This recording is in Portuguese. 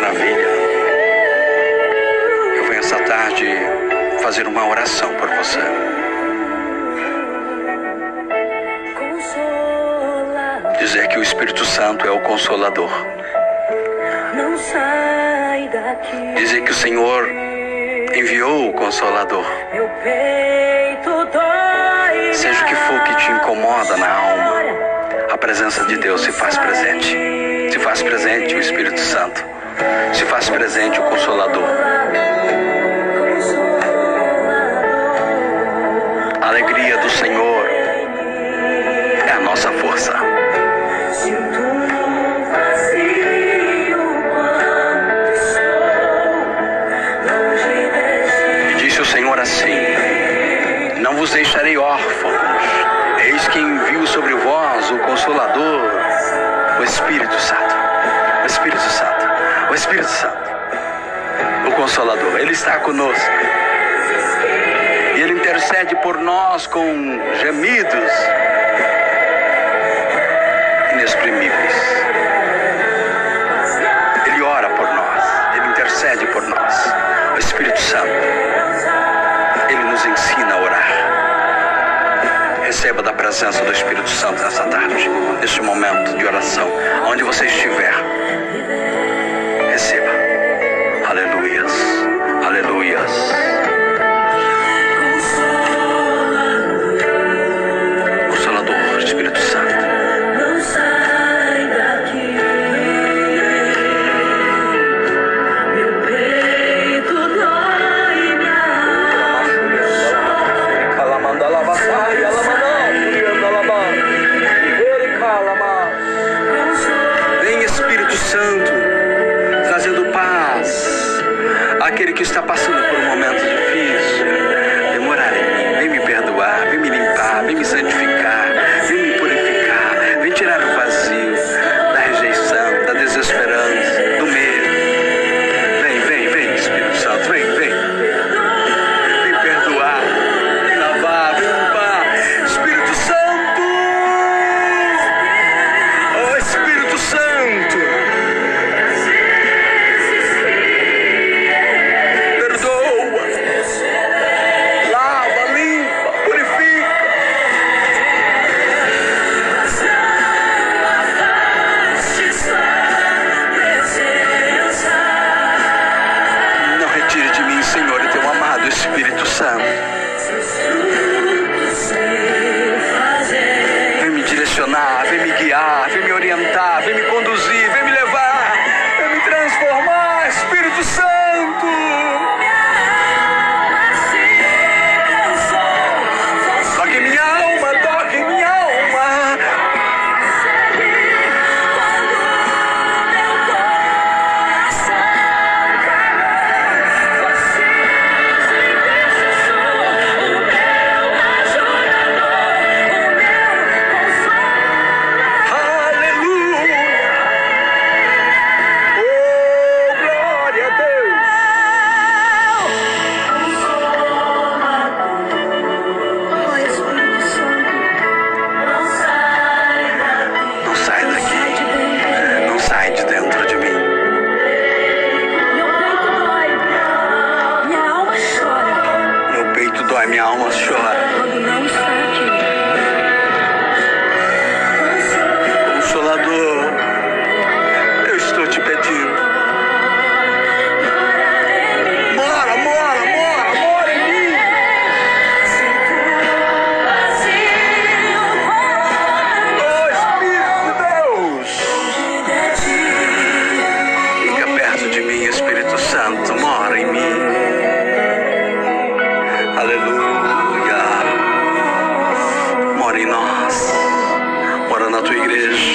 maravilha. Eu venho essa tarde fazer uma oração por você. Dizer que o Espírito Santo é o consolador. Não sai daqui. Dizer que o Senhor enviou o consolador. Seja o que for que te incomoda na alma, a presença de Deus se faz presente. Se faz presente o Espírito Santo. Se faz presente o Consolador. A alegria do Senhor é a nossa força. E disse o Senhor assim: Não vos deixarei órfãos. Eis que envio sobre vós o Consolador, o Espírito Espírito Santo. O Consolador. Ele está conosco. E ele intercede por nós com gemidos inexprimíveis. Ele ora por nós. Ele intercede por nós. O Espírito Santo. Ele nos ensina a orar. Receba da presença do Espírito Santo nessa tarde, neste momento de oração, onde você estiver. Receba. Vem me direcionar, vem me guiar, vem me orientar, vem me conduzir, Dói, minha alma chora. Consolador, is